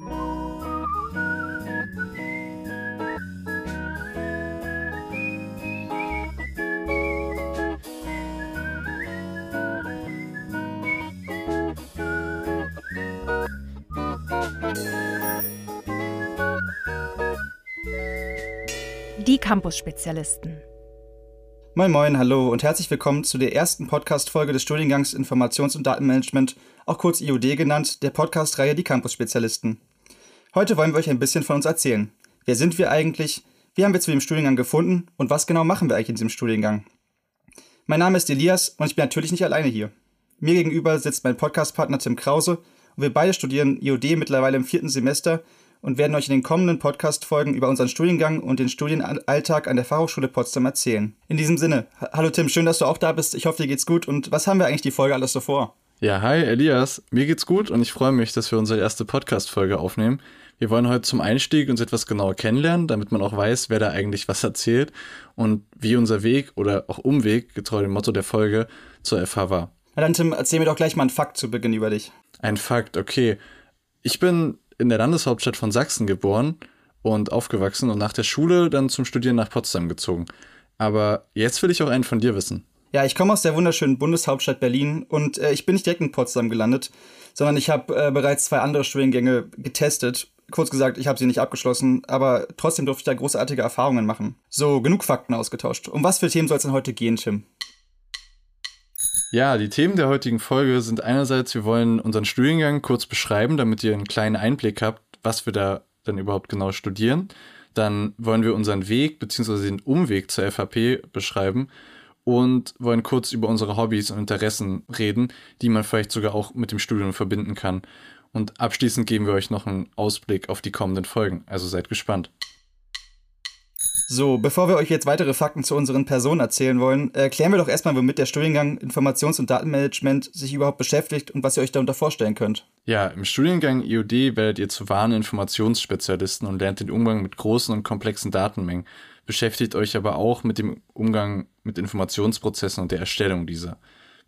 Die Campus-Spezialisten. Moin Moin, hallo und herzlich willkommen zu der ersten Podcast-Folge des Studiengangs Informations- und Datenmanagement, auch kurz IOD genannt, der Podcast-Reihe Die Campus-Spezialisten. Heute wollen wir euch ein bisschen von uns erzählen. Wer sind wir eigentlich? Wie haben wir zu dem Studiengang gefunden? Und was genau machen wir eigentlich in diesem Studiengang? Mein Name ist Elias und ich bin natürlich nicht alleine hier. Mir gegenüber sitzt mein Podcast-Partner Tim Krause und wir beide studieren IOD mittlerweile im vierten Semester und werden euch in den kommenden Podcast-Folgen über unseren Studiengang und den Studienalltag an der Fachhochschule Potsdam erzählen. In diesem Sinne, hallo Tim, schön, dass du auch da bist. Ich hoffe, dir geht's gut. Und was haben wir eigentlich die Folge alles so vor? Ja, hi Elias, mir geht's gut und ich freue mich, dass wir unsere erste Podcast-Folge aufnehmen. Wir wollen heute zum Einstieg uns etwas genauer kennenlernen, damit man auch weiß, wer da eigentlich was erzählt und wie unser Weg oder auch Umweg, getreu dem Motto der Folge, zur FH war. Na dann, Tim, erzähl mir doch gleich mal einen Fakt zu Beginn über dich. Ein Fakt, okay. Ich bin in der Landeshauptstadt von Sachsen geboren und aufgewachsen und nach der Schule dann zum Studieren nach Potsdam gezogen. Aber jetzt will ich auch einen von dir wissen. Ja, ich komme aus der wunderschönen Bundeshauptstadt Berlin und äh, ich bin nicht direkt in Potsdam gelandet, sondern ich habe äh, bereits zwei andere Studiengänge getestet. Kurz gesagt, ich habe sie nicht abgeschlossen, aber trotzdem durfte ich da großartige Erfahrungen machen. So, genug Fakten ausgetauscht. Um was für Themen soll es denn heute gehen, Tim? Ja, die Themen der heutigen Folge sind einerseits, wir wollen unseren Studiengang kurz beschreiben, damit ihr einen kleinen Einblick habt, was wir da dann überhaupt genau studieren. Dann wollen wir unseren Weg bzw. den Umweg zur FHP beschreiben und wollen kurz über unsere Hobbys und Interessen reden, die man vielleicht sogar auch mit dem Studium verbinden kann. Und abschließend geben wir euch noch einen Ausblick auf die kommenden Folgen, also seid gespannt. So, bevor wir euch jetzt weitere Fakten zu unseren Personen erzählen wollen, erklären wir doch erstmal, womit der Studiengang Informations- und Datenmanagement sich überhaupt beschäftigt und was ihr euch darunter vorstellen könnt. Ja, im Studiengang IOD werdet ihr zu wahren Informationsspezialisten und lernt den Umgang mit großen und komplexen Datenmengen, beschäftigt euch aber auch mit dem Umgang mit Informationsprozessen und der Erstellung dieser.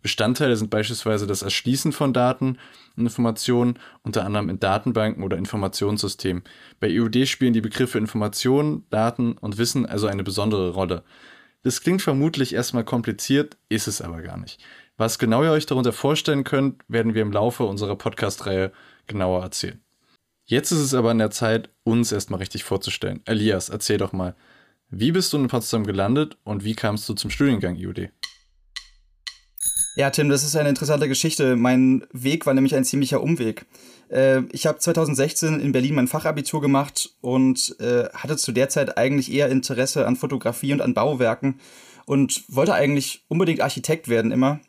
Bestandteile sind beispielsweise das Erschließen von Daten und Informationen, unter anderem in Datenbanken oder Informationssystemen. Bei IOD spielen die Begriffe Information, Daten und Wissen also eine besondere Rolle. Das klingt vermutlich erstmal kompliziert, ist es aber gar nicht. Was genau ihr euch darunter vorstellen könnt, werden wir im Laufe unserer Podcast-Reihe genauer erzählen. Jetzt ist es aber an der Zeit, uns erstmal richtig vorzustellen. Elias, erzähl doch mal, wie bist du in Potsdam gelandet und wie kamst du zum Studiengang IOD? Ja, Tim, das ist eine interessante Geschichte. Mein Weg war nämlich ein ziemlicher Umweg. Äh, ich habe 2016 in Berlin mein Fachabitur gemacht und äh, hatte zu der Zeit eigentlich eher Interesse an Fotografie und an Bauwerken und wollte eigentlich unbedingt Architekt werden immer.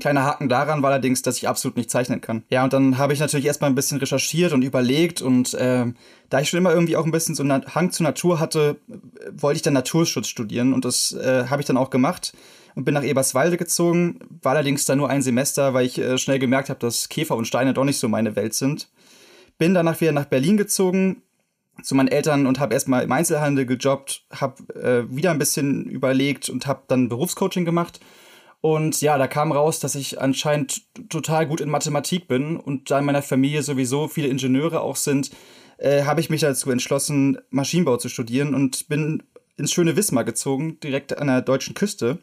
Kleiner Haken daran war allerdings, dass ich absolut nicht zeichnen kann. Ja, und dann habe ich natürlich erstmal ein bisschen recherchiert und überlegt und äh, da ich schon immer irgendwie auch ein bisschen so einen Hang zur Natur hatte, wollte ich dann Naturschutz studieren und das äh, habe ich dann auch gemacht und bin nach Eberswalde gezogen. War allerdings da nur ein Semester, weil ich äh, schnell gemerkt habe, dass Käfer und Steine doch nicht so meine Welt sind. Bin danach wieder nach Berlin gezogen zu meinen Eltern und habe erstmal im Einzelhandel gejobbt, habe äh, wieder ein bisschen überlegt und habe dann Berufscoaching gemacht. Und ja, da kam raus, dass ich anscheinend total gut in Mathematik bin und da in meiner Familie sowieso viele Ingenieure auch sind, äh, habe ich mich dazu entschlossen, Maschinenbau zu studieren und bin ins schöne Wismar gezogen, direkt an der deutschen Küste.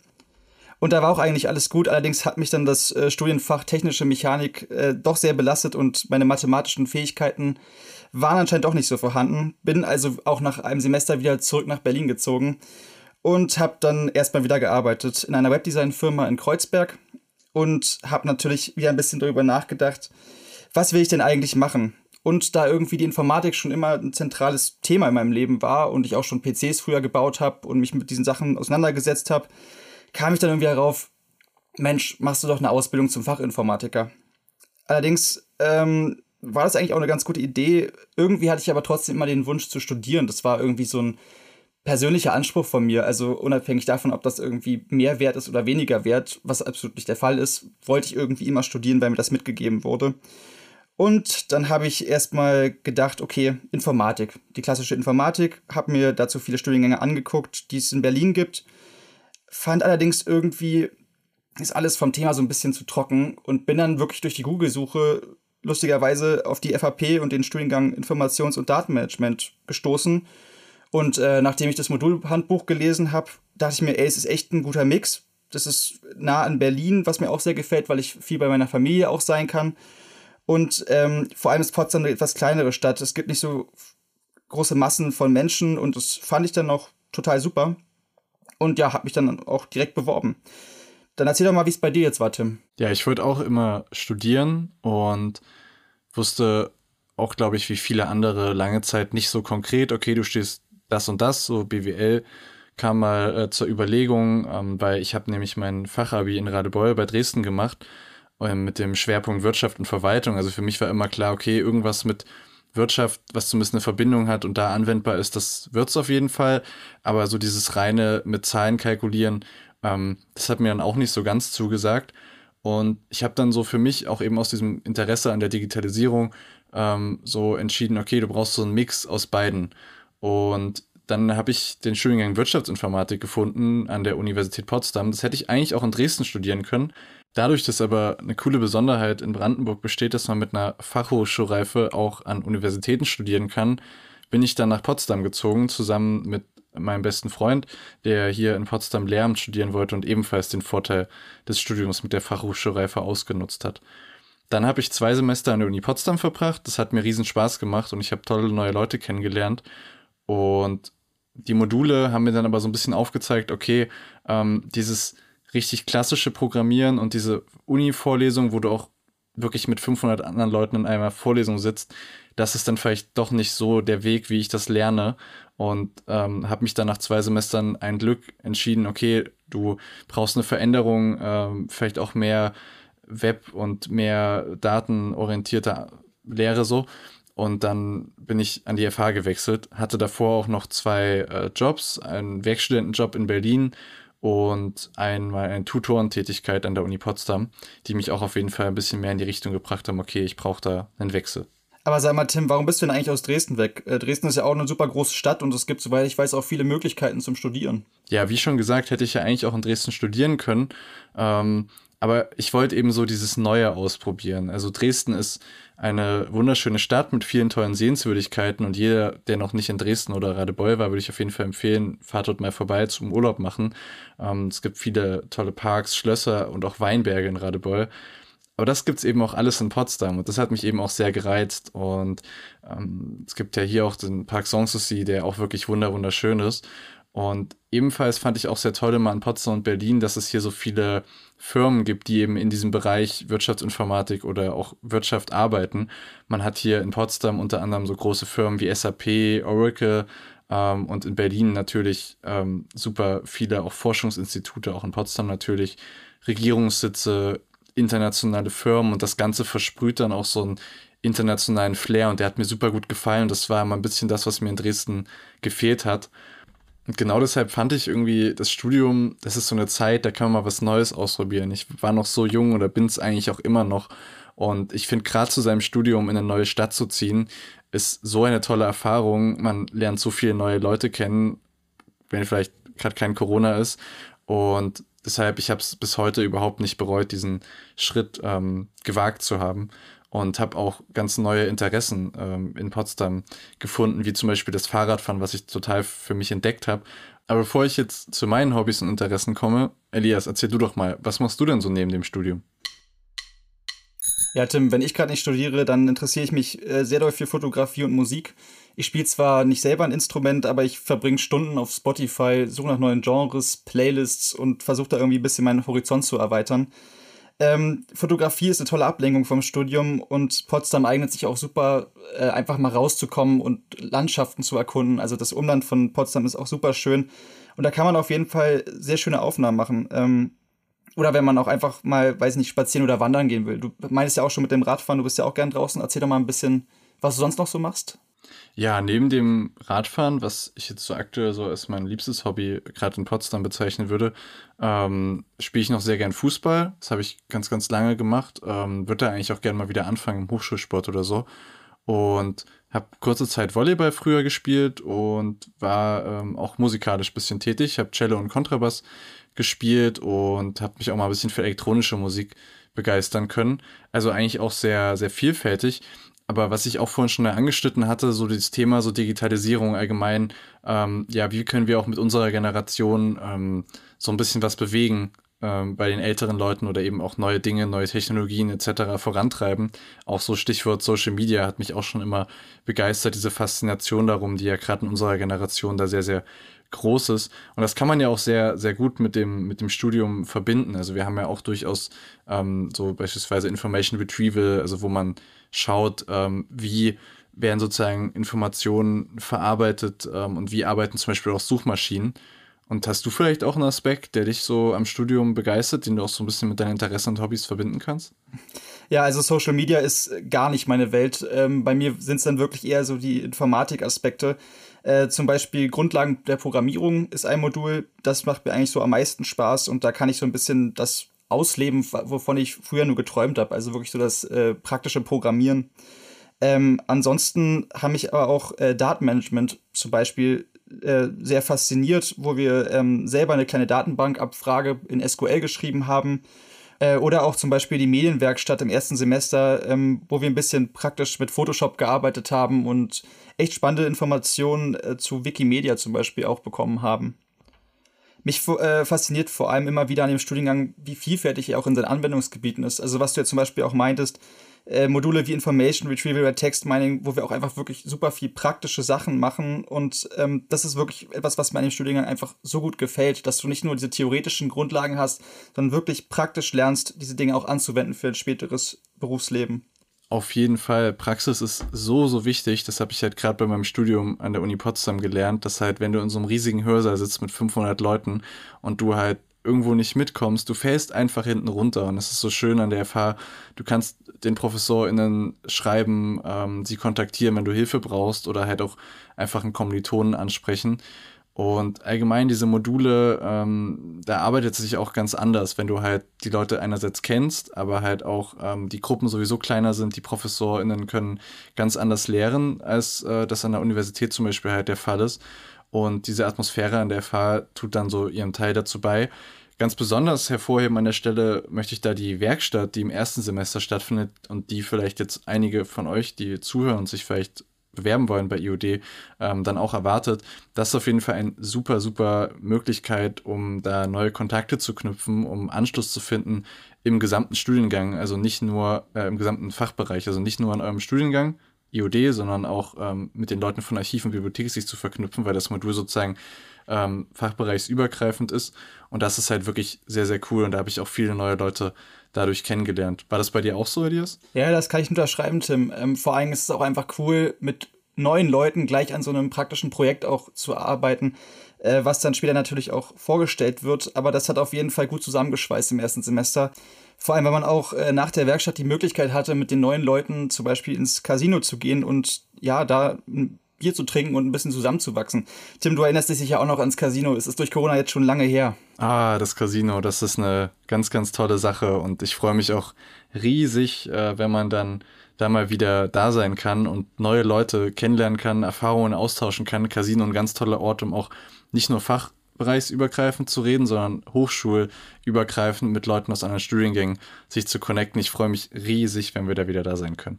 Und da war auch eigentlich alles gut. Allerdings hat mich dann das äh, Studienfach technische Mechanik äh, doch sehr belastet und meine mathematischen Fähigkeiten waren anscheinend doch nicht so vorhanden. Bin also auch nach einem Semester wieder zurück nach Berlin gezogen und habe dann erstmal wieder gearbeitet in einer Webdesign-Firma in Kreuzberg und habe natürlich wieder ein bisschen darüber nachgedacht, was will ich denn eigentlich machen? Und da irgendwie die Informatik schon immer ein zentrales Thema in meinem Leben war und ich auch schon PCs früher gebaut habe und mich mit diesen Sachen auseinandergesetzt habe, kam ich dann irgendwie darauf, Mensch, machst du doch eine Ausbildung zum Fachinformatiker. Allerdings ähm, war das eigentlich auch eine ganz gute Idee. Irgendwie hatte ich aber trotzdem immer den Wunsch zu studieren. Das war irgendwie so ein persönlicher Anspruch von mir. Also unabhängig davon, ob das irgendwie mehr wert ist oder weniger wert, was absolut nicht der Fall ist, wollte ich irgendwie immer studieren, weil mir das mitgegeben wurde. Und dann habe ich erstmal gedacht, okay, Informatik, die klassische Informatik, habe mir dazu viele Studiengänge angeguckt, die es in Berlin gibt fand allerdings irgendwie, ist alles vom Thema so ein bisschen zu trocken und bin dann wirklich durch die Google-Suche lustigerweise auf die FAP und den Studiengang Informations- und Datenmanagement gestoßen. Und äh, nachdem ich das Modulhandbuch gelesen habe, dachte ich mir, ey, es ist echt ein guter Mix. Das ist nah an Berlin, was mir auch sehr gefällt, weil ich viel bei meiner Familie auch sein kann. Und ähm, vor allem ist Potsdam eine etwas kleinere Stadt. Es gibt nicht so große Massen von Menschen und das fand ich dann auch total super. Und ja, habe mich dann auch direkt beworben. Dann erzähl doch mal, wie es bei dir jetzt war, Tim. Ja, ich wollte auch immer studieren und wusste auch, glaube ich, wie viele andere lange Zeit nicht so konkret, okay, du stehst das und das, so BWL kam mal äh, zur Überlegung, ähm, weil ich habe nämlich mein Fachabi in Radebeul bei Dresden gemacht äh, mit dem Schwerpunkt Wirtschaft und Verwaltung. Also für mich war immer klar, okay, irgendwas mit Wirtschaft, was zumindest eine Verbindung hat und da anwendbar ist, das wird's auf jeden Fall. Aber so dieses reine mit Zahlen kalkulieren, ähm, das hat mir dann auch nicht so ganz zugesagt. Und ich habe dann so für mich auch eben aus diesem Interesse an der Digitalisierung ähm, so entschieden, okay, du brauchst so einen Mix aus beiden. Und dann habe ich den Studiengang Wirtschaftsinformatik gefunden an der Universität Potsdam. Das hätte ich eigentlich auch in Dresden studieren können. Dadurch, dass aber eine coole Besonderheit in Brandenburg besteht, dass man mit einer Fachhochschulreife auch an Universitäten studieren kann, bin ich dann nach Potsdam gezogen, zusammen mit meinem besten Freund, der hier in Potsdam Lehramt studieren wollte und ebenfalls den Vorteil des Studiums mit der Fachhochschulreife ausgenutzt hat. Dann habe ich zwei Semester an der Uni Potsdam verbracht. Das hat mir riesen Spaß gemacht und ich habe tolle neue Leute kennengelernt. Und die Module haben mir dann aber so ein bisschen aufgezeigt, okay, ähm, dieses richtig klassische Programmieren und diese Uni-Vorlesung, wo du auch wirklich mit 500 anderen Leuten in einer Vorlesung sitzt, das ist dann vielleicht doch nicht so der Weg, wie ich das lerne. Und ähm, habe mich dann nach zwei Semestern ein Glück entschieden, okay, du brauchst eine Veränderung, ähm, vielleicht auch mehr Web und mehr datenorientierte Lehre so. Und dann bin ich an die FH gewechselt, hatte davor auch noch zwei äh, Jobs, einen Werkstudentenjob in Berlin und einmal eine Tutorentätigkeit an der Uni Potsdam, die mich auch auf jeden Fall ein bisschen mehr in die Richtung gebracht haben, okay, ich brauche da einen Wechsel. Aber sag mal, Tim, warum bist du denn eigentlich aus Dresden weg? Äh, Dresden ist ja auch eine super große Stadt und es gibt, soweit ich weiß, auch viele Möglichkeiten zum Studieren. Ja, wie schon gesagt, hätte ich ja eigentlich auch in Dresden studieren können. Ähm, aber ich wollte eben so dieses Neue ausprobieren. Also Dresden ist eine wunderschöne Stadt mit vielen tollen Sehenswürdigkeiten und jeder, der noch nicht in Dresden oder Radebeul war, würde ich auf jeden Fall empfehlen, fahrt dort mal vorbei zum Urlaub machen. Ähm, es gibt viele tolle Parks, Schlösser und auch Weinberge in Radebeul. Aber das gibt's eben auch alles in Potsdam und das hat mich eben auch sehr gereizt. Und ähm, es gibt ja hier auch den Park Sanssouci, der auch wirklich wunderschön ist. Und ebenfalls fand ich auch sehr toll immer in Potsdam und Berlin, dass es hier so viele Firmen gibt, die eben in diesem Bereich Wirtschaftsinformatik oder auch Wirtschaft arbeiten. Man hat hier in Potsdam unter anderem so große Firmen wie SAP, Oracle ähm, und in Berlin natürlich ähm, super viele auch Forschungsinstitute, auch in Potsdam natürlich, Regierungssitze, internationale Firmen und das Ganze versprüht dann auch so einen internationalen Flair und der hat mir super gut gefallen. Das war immer ein bisschen das, was mir in Dresden gefehlt hat. Und genau deshalb fand ich irgendwie das Studium, das ist so eine Zeit, da kann man mal was Neues ausprobieren. Ich war noch so jung oder bin es eigentlich auch immer noch. Und ich finde, gerade zu seinem Studium in eine neue Stadt zu ziehen, ist so eine tolle Erfahrung. Man lernt so viele neue Leute kennen, wenn vielleicht gerade kein Corona ist. Und deshalb, ich habe es bis heute überhaupt nicht bereut, diesen Schritt ähm, gewagt zu haben und habe auch ganz neue Interessen ähm, in Potsdam gefunden, wie zum Beispiel das Fahrradfahren, was ich total für mich entdeckt habe. Aber bevor ich jetzt zu meinen Hobbys und Interessen komme, Elias, erzähl du doch mal, was machst du denn so neben dem Studium? Ja, Tim, wenn ich gerade nicht studiere, dann interessiere ich mich äh, sehr doll für Fotografie und Musik. Ich spiele zwar nicht selber ein Instrument, aber ich verbringe Stunden auf Spotify, suche nach neuen Genres, Playlists und versuche da irgendwie ein bisschen meinen Horizont zu erweitern. Ähm, Fotografie ist eine tolle Ablenkung vom Studium und Potsdam eignet sich auch super, äh, einfach mal rauszukommen und Landschaften zu erkunden. Also das Umland von Potsdam ist auch super schön und da kann man auf jeden Fall sehr schöne Aufnahmen machen. Ähm, oder wenn man auch einfach mal, weiß nicht, spazieren oder wandern gehen will. Du meinst ja auch schon mit dem Radfahren, du bist ja auch gern draußen. Erzähl doch mal ein bisschen, was du sonst noch so machst. Ja, neben dem Radfahren, was ich jetzt so aktuell so als mein liebstes Hobby gerade in Potsdam bezeichnen würde, ähm, spiele ich noch sehr gern Fußball. Das habe ich ganz, ganz lange gemacht. Ähm, würde da eigentlich auch gerne mal wieder anfangen im Hochschulsport oder so. Und habe kurze Zeit Volleyball früher gespielt und war ähm, auch musikalisch bisschen tätig. Habe Cello und Kontrabass gespielt und habe mich auch mal ein bisschen für elektronische Musik begeistern können. Also eigentlich auch sehr, sehr vielfältig. Aber was ich auch vorhin schon angeschnitten hatte, so das Thema so Digitalisierung allgemein, ähm, ja, wie können wir auch mit unserer Generation ähm, so ein bisschen was bewegen ähm, bei den älteren Leuten oder eben auch neue Dinge, neue Technologien etc. vorantreiben. Auch so Stichwort Social Media hat mich auch schon immer begeistert, diese Faszination darum, die ja gerade in unserer Generation da sehr, sehr groß ist. Und das kann man ja auch sehr, sehr gut mit dem, mit dem Studium verbinden. Also wir haben ja auch durchaus ähm, so beispielsweise Information Retrieval, also wo man schaut, ähm, wie werden sozusagen Informationen verarbeitet ähm, und wie arbeiten zum Beispiel auch Suchmaschinen. Und hast du vielleicht auch einen Aspekt, der dich so am Studium begeistert, den du auch so ein bisschen mit deinen Interessen und Hobbys verbinden kannst? Ja, also Social Media ist gar nicht meine Welt. Ähm, bei mir sind es dann wirklich eher so die Informatikaspekte. Äh, zum Beispiel Grundlagen der Programmierung ist ein Modul, das macht mir eigentlich so am meisten Spaß und da kann ich so ein bisschen das ausleben, wovon ich früher nur geträumt habe. Also wirklich so das äh, praktische Programmieren. Ähm, ansonsten haben mich aber auch äh, Datenmanagement zum Beispiel äh, sehr fasziniert, wo wir ähm, selber eine kleine Datenbankabfrage in SQL geschrieben haben. Äh, oder auch zum Beispiel die Medienwerkstatt im ersten Semester, ähm, wo wir ein bisschen praktisch mit Photoshop gearbeitet haben und echt spannende Informationen äh, zu Wikimedia zum Beispiel auch bekommen haben. Mich äh, fasziniert vor allem immer wieder an dem Studiengang, wie vielfältig er auch in seinen Anwendungsgebieten ist. Also was du jetzt zum Beispiel auch meintest, äh, Module wie Information Retrieval oder Text Mining, wo wir auch einfach wirklich super viel praktische Sachen machen. Und ähm, das ist wirklich etwas, was mir an dem Studiengang einfach so gut gefällt, dass du nicht nur diese theoretischen Grundlagen hast, sondern wirklich praktisch lernst, diese Dinge auch anzuwenden für ein späteres Berufsleben. Auf jeden Fall. Praxis ist so, so wichtig. Das habe ich halt gerade bei meinem Studium an der Uni Potsdam gelernt, dass halt, wenn du in so einem riesigen Hörsaal sitzt mit 500 Leuten und du halt irgendwo nicht mitkommst, du fällst einfach hinten runter. Und das ist so schön an der FH. Du kannst den ProfessorInnen schreiben, ähm, sie kontaktieren, wenn du Hilfe brauchst oder halt auch einfach einen Kommilitonen ansprechen. Und allgemein diese Module, ähm, da arbeitet es sich auch ganz anders, wenn du halt die Leute einerseits kennst, aber halt auch ähm, die Gruppen sowieso kleiner sind, die ProfessorInnen können ganz anders lehren, als äh, das an der Universität zum Beispiel halt der Fall ist. Und diese Atmosphäre an der FH tut dann so ihren Teil dazu bei. Ganz besonders hervorheben an der Stelle möchte ich da die Werkstatt, die im ersten Semester stattfindet und die vielleicht jetzt einige von euch, die zuhören und sich vielleicht bewerben wollen bei IOD, ähm, dann auch erwartet. Das ist auf jeden Fall eine super, super Möglichkeit, um da neue Kontakte zu knüpfen, um Anschluss zu finden im gesamten Studiengang, also nicht nur äh, im gesamten Fachbereich, also nicht nur an eurem Studiengang, IOD, sondern auch ähm, mit den Leuten von Archiv und Bibliothek sich zu verknüpfen, weil das Modul sozusagen ähm, fachbereichsübergreifend ist. Und das ist halt wirklich sehr, sehr cool. Und da habe ich auch viele neue Leute dadurch kennengelernt. War das bei dir auch so, Elias? Ja, das kann ich unterschreiben, Tim. Ähm, vor allem ist es auch einfach cool, mit neuen Leuten gleich an so einem praktischen Projekt auch zu arbeiten, äh, was dann später natürlich auch vorgestellt wird. Aber das hat auf jeden Fall gut zusammengeschweißt im ersten Semester. Vor allem, weil man auch äh, nach der Werkstatt die Möglichkeit hatte, mit den neuen Leuten zum Beispiel ins Casino zu gehen und ja, da Bier zu trinken und ein bisschen zusammenzuwachsen. Tim, du erinnerst dich sicher auch noch ans Casino. Es ist durch Corona jetzt schon lange her. Ah, das Casino, das ist eine ganz, ganz tolle Sache und ich freue mich auch riesig, äh, wenn man dann da mal wieder da sein kann und neue Leute kennenlernen kann, Erfahrungen austauschen kann. Casino ein ganz toller Ort, um auch nicht nur fachbereichsübergreifend zu reden, sondern hochschulübergreifend mit Leuten aus anderen Studiengängen sich zu connecten. Ich freue mich riesig, wenn wir da wieder da sein können.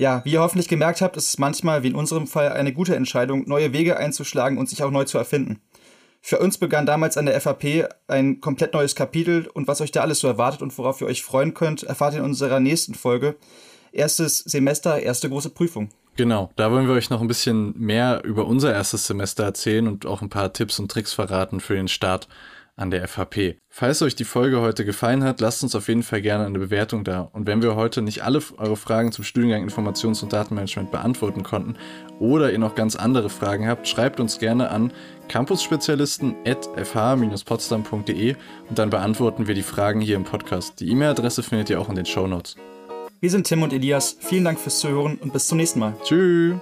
Ja, wie ihr hoffentlich gemerkt habt, ist es manchmal, wie in unserem Fall, eine gute Entscheidung, neue Wege einzuschlagen und sich auch neu zu erfinden. Für uns begann damals an der FAP ein komplett neues Kapitel und was euch da alles so erwartet und worauf ihr euch freuen könnt, erfahrt ihr in unserer nächsten Folge. Erstes Semester, erste große Prüfung. Genau, da wollen wir euch noch ein bisschen mehr über unser erstes Semester erzählen und auch ein paar Tipps und Tricks verraten für den Start an der FHP. Falls euch die Folge heute gefallen hat, lasst uns auf jeden Fall gerne eine Bewertung da. Und wenn wir heute nicht alle eure Fragen zum Studiengang Informations- und Datenmanagement beantworten konnten oder ihr noch ganz andere Fragen habt, schreibt uns gerne an campusspezialisten.fh-potsdam.de und dann beantworten wir die Fragen hier im Podcast. Die E-Mail-Adresse findet ihr auch in den Show Notes. Wir sind Tim und Elias. Vielen Dank fürs Zuhören und bis zum nächsten Mal. Tschüss.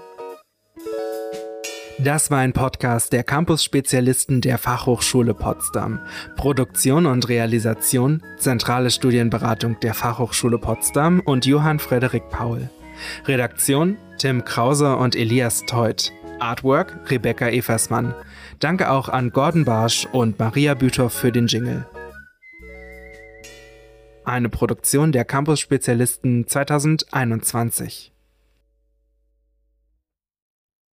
Das war ein Podcast der Campus-Spezialisten der Fachhochschule Potsdam. Produktion und Realisation, zentrale Studienberatung der Fachhochschule Potsdam und Johann Frederik Paul. Redaktion Tim Krause und Elias Teut. Artwork Rebecca Eversmann. Danke auch an Gordon Barsch und Maria Büthoff für den Jingle. eine Produktion der Campus Spezialisten 2021.